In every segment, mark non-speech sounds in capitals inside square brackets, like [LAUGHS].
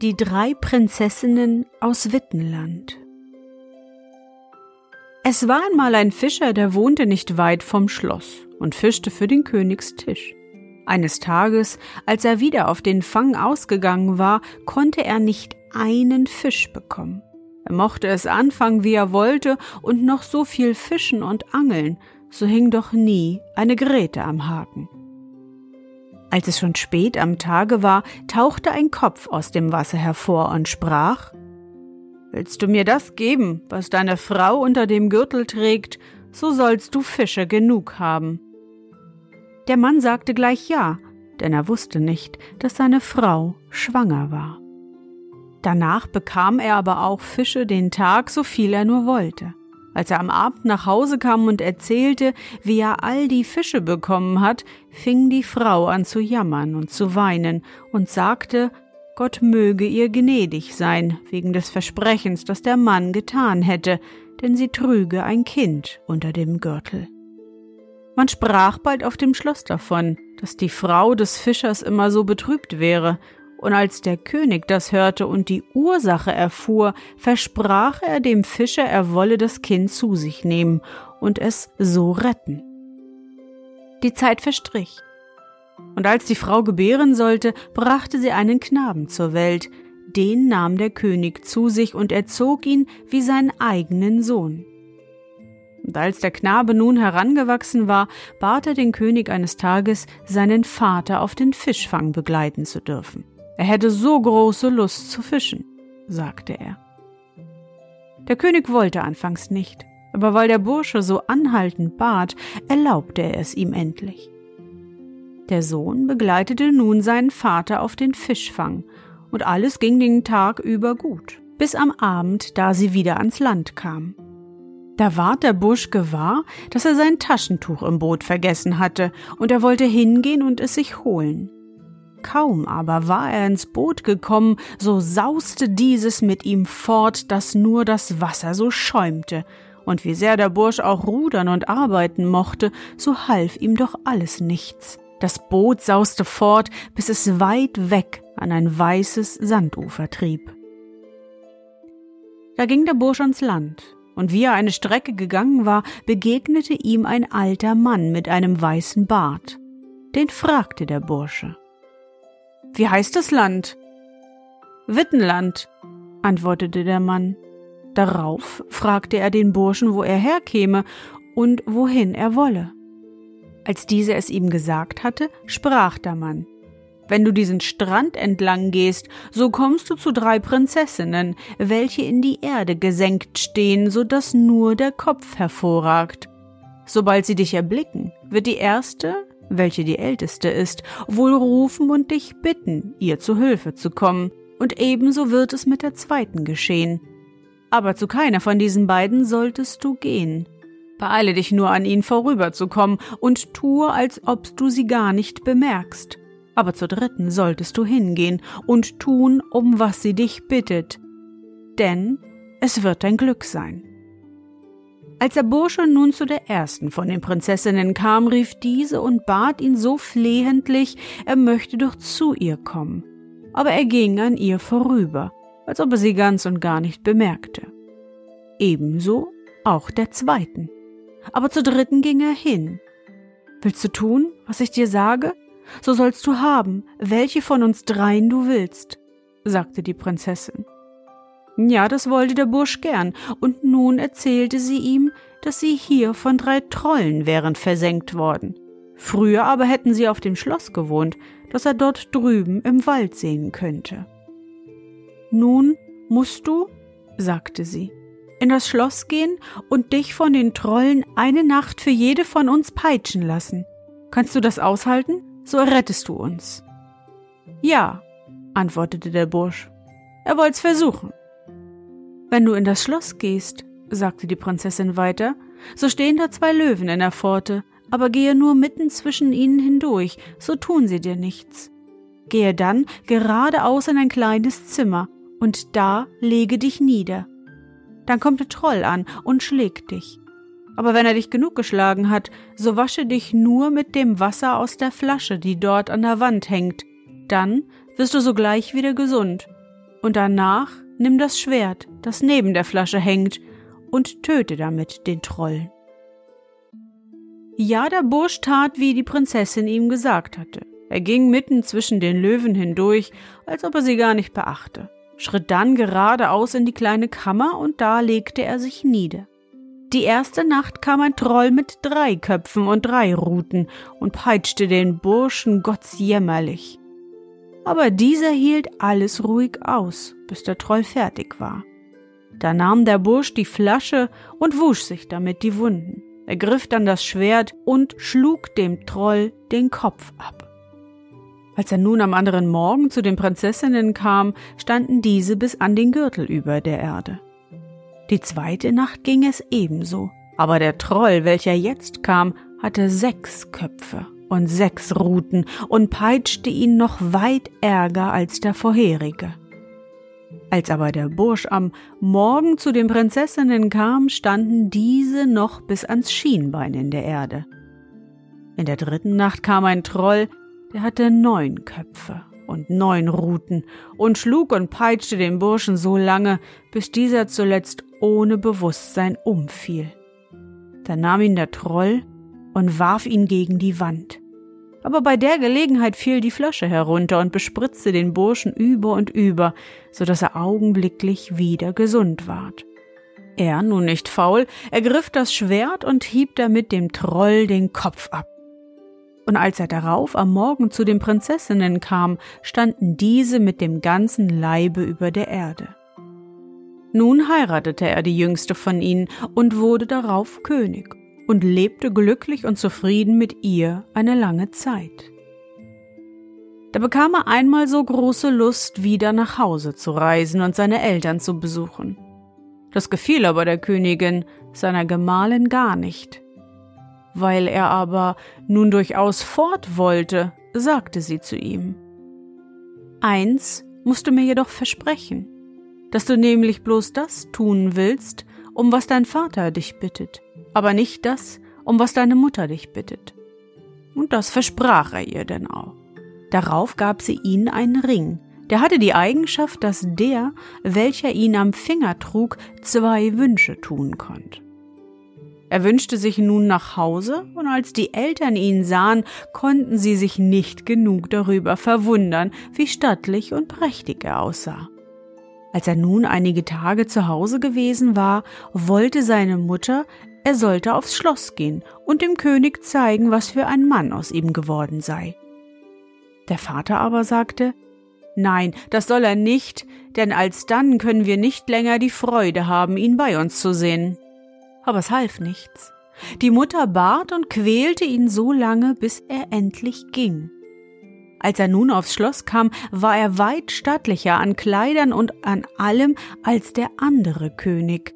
Die drei Prinzessinnen aus Wittenland. Es war einmal ein Fischer, der wohnte nicht weit vom Schloss und fischte für den Königstisch. Eines Tages, als er wieder auf den Fang ausgegangen war, konnte er nicht einen Fisch bekommen. Er mochte es anfangen, wie er wollte, und noch so viel fischen und angeln, so hing doch nie eine Grete am Haken. Als es schon spät am Tage war, tauchte ein Kopf aus dem Wasser hervor und sprach Willst du mir das geben, was deine Frau unter dem Gürtel trägt, so sollst du Fische genug haben. Der Mann sagte gleich ja, denn er wusste nicht, dass seine Frau schwanger war. Danach bekam er aber auch Fische den Tag, so viel er nur wollte. Als er am Abend nach Hause kam und erzählte, wie er all die Fische bekommen hat, fing die Frau an zu jammern und zu weinen und sagte, Gott möge ihr gnädig sein, wegen des Versprechens, das der Mann getan hätte, denn sie trüge ein Kind unter dem Gürtel. Man sprach bald auf dem Schloss davon, dass die Frau des Fischers immer so betrübt wäre, und als der König das hörte und die Ursache erfuhr, versprach er dem Fischer, er wolle das Kind zu sich nehmen und es so retten. Die Zeit verstrich. Und als die Frau gebären sollte, brachte sie einen Knaben zur Welt, den nahm der König zu sich und erzog ihn wie seinen eigenen Sohn. Und als der Knabe nun herangewachsen war, bat er den König eines Tages, seinen Vater auf den Fischfang begleiten zu dürfen. Er hätte so große Lust zu fischen, sagte er. Der König wollte anfangs nicht, aber weil der Bursche so anhaltend bat, erlaubte er es ihm endlich. Der Sohn begleitete nun seinen Vater auf den Fischfang, und alles ging den Tag über gut, bis am Abend, da sie wieder ans Land kam. Da ward der Busch gewahr, dass er sein Taschentuch im Boot vergessen hatte, und er wollte hingehen und es sich holen. Kaum aber war er ins Boot gekommen, so sauste dieses mit ihm fort, dass nur das Wasser so schäumte, und wie sehr der Bursch auch rudern und arbeiten mochte, so half ihm doch alles nichts. Das Boot sauste fort, bis es weit weg an ein weißes Sandufer trieb. Da ging der Bursch ans Land, und wie er eine Strecke gegangen war, begegnete ihm ein alter Mann mit einem weißen Bart. Den fragte der Bursche. Wie heißt das Land? Wittenland, antwortete der Mann. Darauf fragte er den Burschen, wo er herkäme und wohin er wolle. Als dieser es ihm gesagt hatte, sprach der Mann Wenn du diesen Strand entlang gehst, so kommst du zu drei Prinzessinnen, welche in die Erde gesenkt stehen, so dass nur der Kopf hervorragt. Sobald sie dich erblicken, wird die erste welche die älteste ist, wohl rufen und dich bitten, ihr zu Hilfe zu kommen, und ebenso wird es mit der zweiten geschehen. Aber zu keiner von diesen beiden solltest du gehen. Beeile dich nur an ihnen vorüberzukommen und tue, als ob du sie gar nicht bemerkst. Aber zur dritten solltest du hingehen und tun, um was sie dich bittet. Denn es wird dein Glück sein. Als der Bursche nun zu der ersten von den Prinzessinnen kam, rief diese und bat ihn so flehentlich, er möchte doch zu ihr kommen. Aber er ging an ihr vorüber, als ob er sie ganz und gar nicht bemerkte. Ebenso auch der zweiten. Aber zur dritten ging er hin. Willst du tun, Was ich dir sage, so sollst du haben, welche von uns dreien du willst, sagte die Prinzessin. Ja, das wollte der Bursch gern, und nun erzählte sie ihm, dass sie hier von drei Trollen wären versenkt worden. Früher aber hätten sie auf dem Schloss gewohnt, das er dort drüben im Wald sehen könnte. Nun musst du, sagte sie, in das Schloss gehen und dich von den Trollen eine Nacht für jede von uns peitschen lassen. Kannst du das aushalten? So errettest du uns. Ja, antwortete der Bursch. Er wollt's versuchen. Wenn du in das Schloss gehst, sagte die Prinzessin weiter, so stehen da zwei Löwen in der Pforte, aber gehe nur mitten zwischen ihnen hindurch, so tun sie dir nichts. Gehe dann geradeaus in ein kleines Zimmer, und da lege dich nieder. Dann kommt der Troll an und schlägt dich. Aber wenn er dich genug geschlagen hat, so wasche dich nur mit dem Wasser aus der Flasche, die dort an der Wand hängt. Dann wirst du sogleich wieder gesund. Und danach nimm das Schwert, das neben der Flasche hängt, und töte damit den Troll. Ja, der Bursch tat, wie die Prinzessin ihm gesagt hatte. Er ging mitten zwischen den Löwen hindurch, als ob er sie gar nicht beachte, schritt dann geradeaus in die kleine Kammer und da legte er sich nieder. Die erste Nacht kam ein Troll mit drei Köpfen und drei Ruten und peitschte den Burschen gottsjämmerlich. Aber dieser hielt alles ruhig aus, bis der Troll fertig war. Da nahm der Bursch die Flasche und wusch sich damit die Wunden. Er griff dann das Schwert und schlug dem Troll den Kopf ab. Als er nun am anderen Morgen zu den Prinzessinnen kam, standen diese bis an den Gürtel über der Erde. Die zweite Nacht ging es ebenso, aber der Troll, welcher jetzt kam, hatte sechs Köpfe und sechs Ruten und peitschte ihn noch weit ärger als der vorherige. Als aber der Bursch am Morgen zu den Prinzessinnen kam, standen diese noch bis ans Schienbein in der Erde. In der dritten Nacht kam ein Troll, der hatte neun Köpfe und neun Ruten und schlug und peitschte den Burschen so lange, bis dieser zuletzt ohne Bewusstsein umfiel. Da nahm ihn der Troll und warf ihn gegen die Wand aber bei der Gelegenheit fiel die Flasche herunter und bespritzte den Burschen über und über, so dass er augenblicklich wieder gesund ward. Er, nun nicht faul, ergriff das Schwert und hieb damit dem Troll den Kopf ab. Und als er darauf am Morgen zu den Prinzessinnen kam, standen diese mit dem ganzen Leibe über der Erde. Nun heiratete er die jüngste von ihnen und wurde darauf König und lebte glücklich und zufrieden mit ihr eine lange Zeit. Da bekam er einmal so große Lust, wieder nach Hause zu reisen und seine Eltern zu besuchen. Das gefiel aber der Königin, seiner Gemahlin gar nicht. Weil er aber nun durchaus fort wollte, sagte sie zu ihm Eins musst du mir jedoch versprechen, dass du nämlich bloß das tun willst, um was dein Vater dich bittet aber nicht das, um was deine Mutter dich bittet. Und das versprach er ihr denn auch. Darauf gab sie ihn einen Ring, der hatte die Eigenschaft, dass der, welcher ihn am Finger trug, zwei Wünsche tun konnte. Er wünschte sich nun nach Hause, und als die Eltern ihn sahen, konnten sie sich nicht genug darüber verwundern, wie stattlich und prächtig er aussah. Als er nun einige Tage zu Hause gewesen war, wollte seine Mutter, er sollte aufs Schloss gehen und dem König zeigen, was für ein Mann aus ihm geworden sei. Der Vater aber sagte, Nein, das soll er nicht, denn alsdann können wir nicht länger die Freude haben, ihn bei uns zu sehen. Aber es half nichts. Die Mutter bat und quälte ihn so lange, bis er endlich ging. Als er nun aufs Schloss kam, war er weit stattlicher an Kleidern und an allem als der andere König.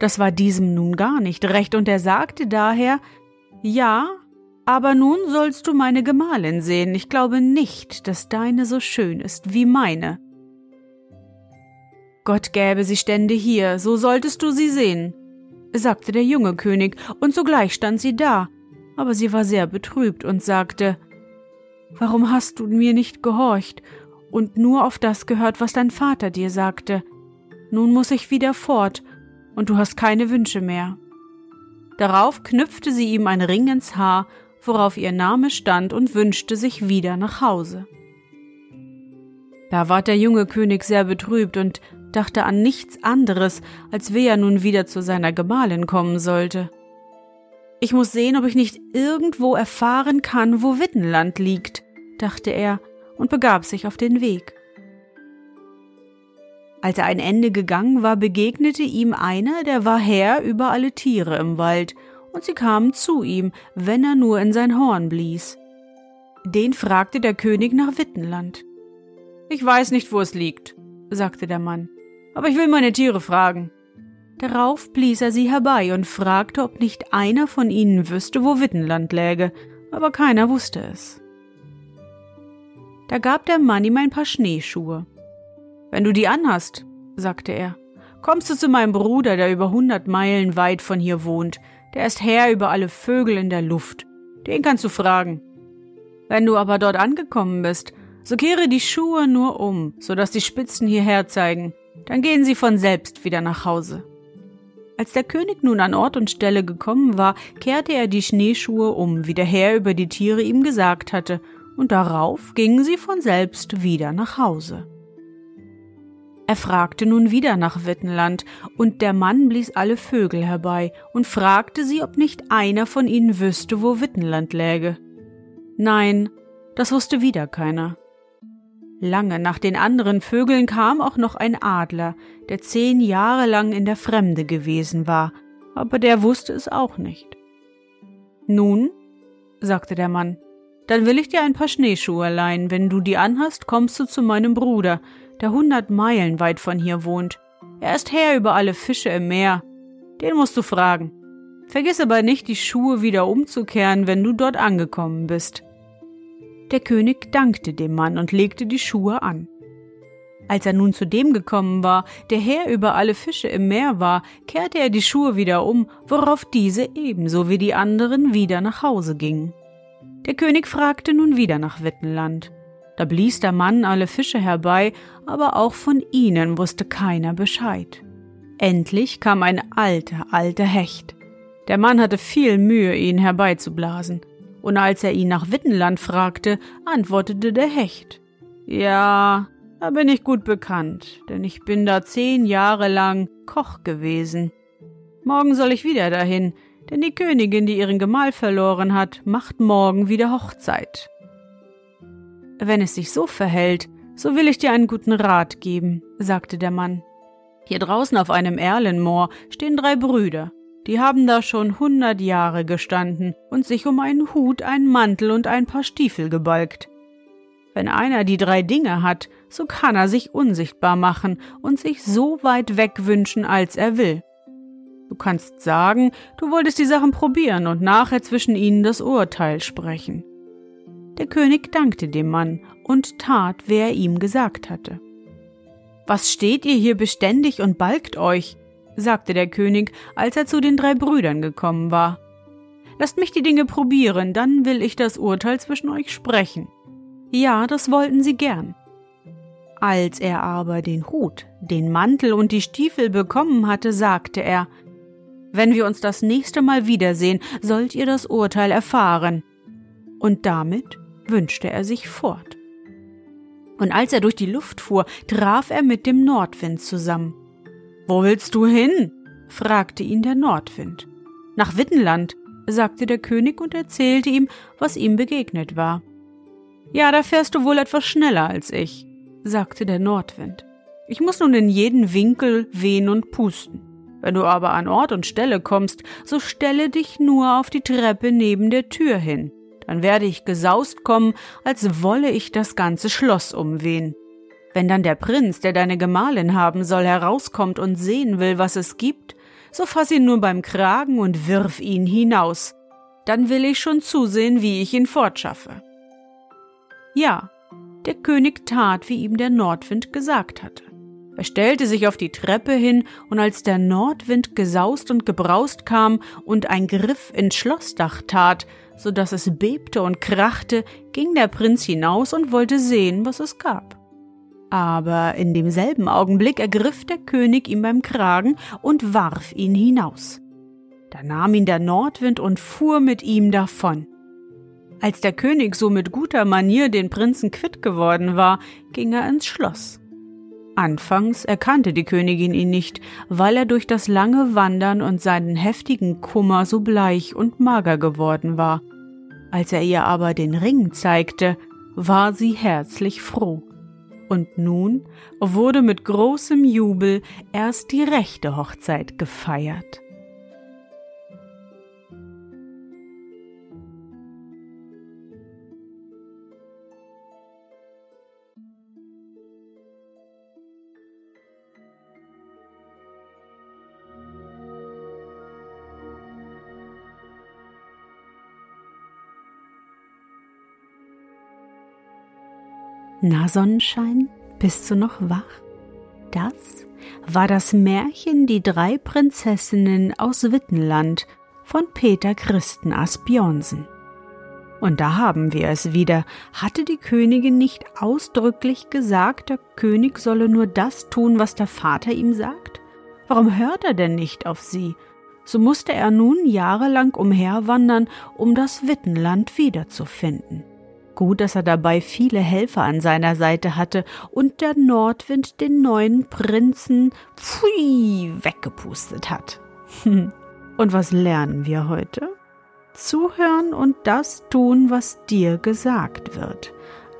Das war diesem nun gar nicht recht, und er sagte daher Ja, aber nun sollst du meine Gemahlin sehen, ich glaube nicht, dass deine so schön ist wie meine. Gott gäbe sie stände hier, so solltest du sie sehen, sagte der junge König, und sogleich stand sie da, aber sie war sehr betrübt und sagte Warum hast du mir nicht gehorcht und nur auf das gehört, was dein Vater dir sagte? Nun muss ich wieder fort, und du hast keine Wünsche mehr. Darauf knüpfte sie ihm ein Ring ins Haar worauf ihr Name stand und wünschte sich wieder nach Hause. Da ward der junge König sehr betrübt und dachte an nichts anderes, als wie er nun wieder zu seiner Gemahlin kommen sollte. Ich muss sehen, ob ich nicht irgendwo erfahren kann, wo Wittenland liegt, dachte er und begab sich auf den Weg. Als er ein Ende gegangen war, begegnete ihm einer, der war Herr über alle Tiere im Wald, und sie kamen zu ihm, wenn er nur in sein Horn blies. Den fragte der König nach Wittenland. Ich weiß nicht, wo es liegt, sagte der Mann, aber ich will meine Tiere fragen. Darauf blies er sie herbei und fragte, ob nicht einer von ihnen wüsste, wo Wittenland läge, aber keiner wusste es. Da gab der Mann ihm ein paar Schneeschuhe. Wenn du die anhast, sagte er, kommst du zu meinem Bruder, der über hundert Meilen weit von hier wohnt, der ist Herr über alle Vögel in der Luft. Den kannst du fragen. Wenn du aber dort angekommen bist, so kehre die Schuhe nur um, so dass die Spitzen hierher zeigen, dann gehen sie von selbst wieder nach Hause. Als der König nun an Ort und Stelle gekommen war, kehrte er die Schneeschuhe um, wie der Herr über die Tiere ihm gesagt hatte, und darauf gingen sie von selbst wieder nach Hause. Er fragte nun wieder nach Wittenland, und der Mann blies alle Vögel herbei und fragte sie, ob nicht einer von ihnen wüsste, wo Wittenland läge. Nein, das wusste wieder keiner. Lange nach den anderen Vögeln kam auch noch ein Adler, der zehn Jahre lang in der Fremde gewesen war, aber der wusste es auch nicht. Nun, sagte der Mann, dann will ich dir ein paar Schneeschuhe leihen. Wenn du die anhast, kommst du zu meinem Bruder, der hundert Meilen weit von hier wohnt. Er ist Herr über alle Fische im Meer. Den musst du fragen. Vergiss aber nicht, die Schuhe wieder umzukehren, wenn du dort angekommen bist. Der König dankte dem Mann und legte die Schuhe an. Als er nun zu dem gekommen war, der Herr über alle Fische im Meer war, kehrte er die Schuhe wieder um, worauf diese ebenso wie die anderen wieder nach Hause gingen. Der König fragte nun wieder nach Wittenland. Da blies der Mann alle Fische herbei, aber auch von ihnen wusste keiner Bescheid. Endlich kam ein alter, alter Hecht. Der Mann hatte viel Mühe, ihn herbeizublasen. Und als er ihn nach Wittenland fragte, antwortete der Hecht. Ja, da bin ich gut bekannt, denn ich bin da zehn Jahre lang Koch gewesen. Morgen soll ich wieder dahin, denn die Königin, die ihren Gemahl verloren hat, macht morgen wieder Hochzeit. Wenn es sich so verhält, so will ich dir einen guten Rat geben, sagte der Mann. Hier draußen auf einem Erlenmoor stehen drei Brüder. Die haben da schon hundert Jahre gestanden und sich um einen Hut, einen Mantel und ein paar Stiefel gebalgt. Wenn einer die drei Dinge hat, so kann er sich unsichtbar machen und sich so weit weg wünschen, als er will. Du kannst sagen, du wolltest die Sachen probieren und nachher zwischen ihnen das Urteil sprechen. Der König dankte dem Mann und tat, wer er ihm gesagt hatte. Was steht ihr hier beständig und balgt euch? sagte der König, als er zu den drei Brüdern gekommen war. Lasst mich die Dinge probieren, dann will ich das Urteil zwischen euch sprechen. Ja, das wollten sie gern. Als er aber den Hut, den Mantel und die Stiefel bekommen hatte, sagte er Wenn wir uns das nächste Mal wiedersehen, sollt ihr das Urteil erfahren. Und damit wünschte er sich fort. Und als er durch die Luft fuhr, traf er mit dem Nordwind zusammen. Wo willst du hin? fragte ihn der Nordwind. Nach Wittenland, sagte der König und erzählte ihm, was ihm begegnet war. Ja, da fährst du wohl etwas schneller als ich, sagte der Nordwind. Ich muss nun in jeden Winkel wehen und pusten. Wenn du aber an Ort und Stelle kommst, so stelle dich nur auf die Treppe neben der Tür hin dann werde ich gesaust kommen, als wolle ich das ganze Schloss umwehen. Wenn dann der Prinz, der deine Gemahlin haben soll, herauskommt und sehen will, was es gibt, so fass ihn nur beim Kragen und wirf ihn hinaus. Dann will ich schon zusehen, wie ich ihn fortschaffe. Ja, der König tat, wie ihm der Nordwind gesagt hatte. Er stellte sich auf die Treppe hin, und als der Nordwind gesaust und gebraust kam und ein Griff ins Schlossdach tat, so dass es bebte und krachte, ging der Prinz hinaus und wollte sehen, was es gab. Aber in demselben Augenblick ergriff der König ihn beim Kragen und warf ihn hinaus. Da nahm ihn der Nordwind und fuhr mit ihm davon. Als der König so mit guter Manier den Prinzen quitt geworden war, ging er ins Schloss. Anfangs erkannte die Königin ihn nicht, weil er durch das lange Wandern und seinen heftigen Kummer so bleich und mager geworden war. Als er ihr aber den Ring zeigte, war sie herzlich froh. Und nun wurde mit großem Jubel erst die rechte Hochzeit gefeiert. Na Sonnenschein, bist du noch wach? Das war das Märchen Die drei Prinzessinnen aus Wittenland von Peter Christen Asbjornsen. Und da haben wir es wieder. Hatte die Königin nicht ausdrücklich gesagt, der König solle nur das tun, was der Vater ihm sagt? Warum hört er denn nicht auf sie? So musste er nun jahrelang umherwandern, um das Wittenland wiederzufinden. Gut, dass er dabei viele Helfer an seiner Seite hatte und der Nordwind den neuen Prinzen pfui weggepustet hat. [LAUGHS] und was lernen wir heute? Zuhören und das tun, was dir gesagt wird,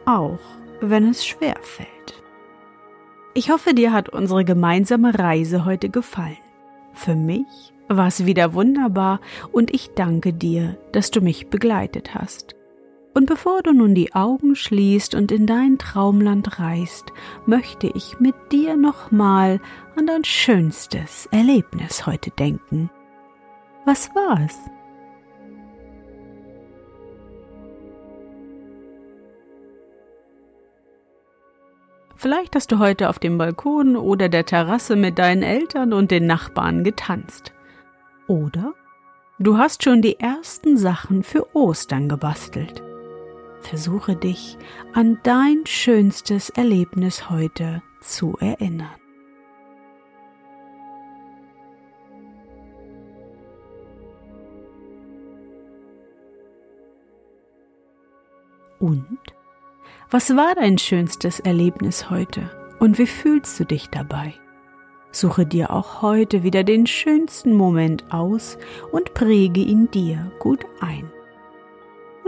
auch wenn es schwer fällt. Ich hoffe, dir hat unsere gemeinsame Reise heute gefallen. Für mich war es wieder wunderbar und ich danke dir, dass du mich begleitet hast. Und bevor du nun die Augen schließt und in dein Traumland reist, möchte ich mit dir nochmal an dein schönstes Erlebnis heute denken. Was war es? Vielleicht hast du heute auf dem Balkon oder der Terrasse mit deinen Eltern und den Nachbarn getanzt. Oder du hast schon die ersten Sachen für Ostern gebastelt. Versuche dich an dein schönstes Erlebnis heute zu erinnern. Und? Was war dein schönstes Erlebnis heute und wie fühlst du dich dabei? Suche dir auch heute wieder den schönsten Moment aus und präge ihn dir gut ein